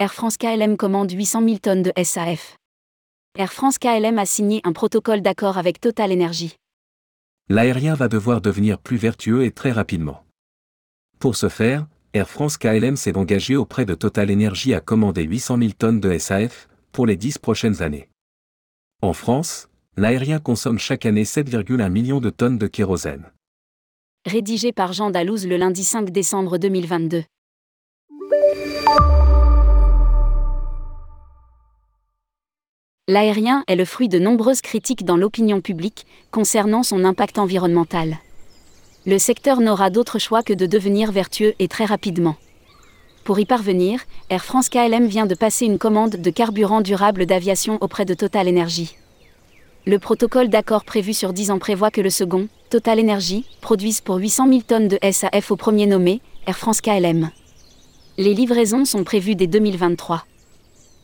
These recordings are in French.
Air France KLM commande 800 000 tonnes de SAF. Air France KLM a signé un protocole d'accord avec Total Energy. L'aérien va devoir devenir plus vertueux et très rapidement. Pour ce faire, Air France KLM s'est engagé auprès de Total Energy à commander 800 000 tonnes de SAF pour les 10 prochaines années. En France, l'aérien consomme chaque année 7,1 millions de tonnes de kérosène. Rédigé par Jean Dalouse le lundi 5 décembre 2022. L'aérien est le fruit de nombreuses critiques dans l'opinion publique concernant son impact environnemental. Le secteur n'aura d'autre choix que de devenir vertueux et très rapidement. Pour y parvenir, Air France KLM vient de passer une commande de carburant durable d'aviation auprès de Total Energy. Le protocole d'accord prévu sur 10 ans prévoit que le second, Total Energy, produise pour 800 000 tonnes de SAF au premier nommé, Air France KLM. Les livraisons sont prévues dès 2023.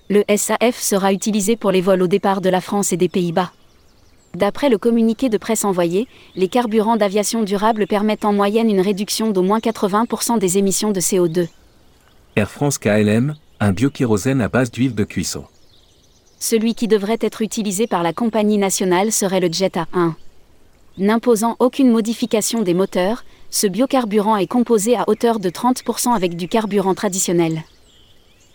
Le SAF sera utilisé pour les vols au départ de la France et des Pays-Bas. D'après le communiqué de presse envoyé, les carburants d'aviation durable permettent en moyenne une réduction d'au moins 80% des émissions de CO2. Air France KLM, un biokérosène à base d'huile de cuisson. Celui qui devrait être utilisé par la compagnie nationale serait le Jet A1. N'imposant aucune modification des moteurs, ce biocarburant est composé à hauteur de 30% avec du carburant traditionnel.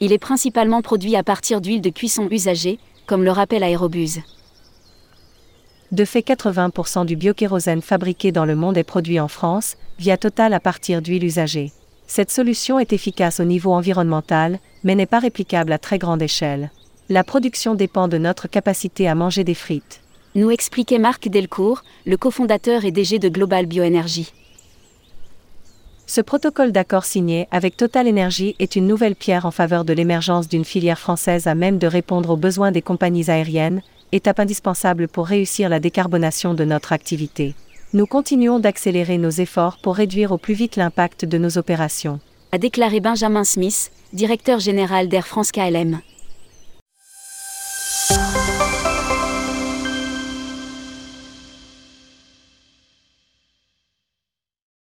Il est principalement produit à partir d'huile de cuisson usagée, comme le rappelle Aérobuse. De fait, 80% du biokérosène fabriqué dans le monde est produit en France, via Total à partir d'huile usagée. Cette solution est efficace au niveau environnemental, mais n'est pas réplicable à très grande échelle. La production dépend de notre capacité à manger des frites. Nous expliquait Marc Delcourt, le cofondateur et DG de Global Bioénergie. Ce protocole d'accord signé avec Total Energy est une nouvelle pierre en faveur de l'émergence d'une filière française à même de répondre aux besoins des compagnies aériennes, étape indispensable pour réussir la décarbonation de notre activité nous continuons d'accélérer nos efforts pour réduire au plus vite l'impact de nos opérations. A déclaré Benjamin Smith, directeur général d'Air France KLM.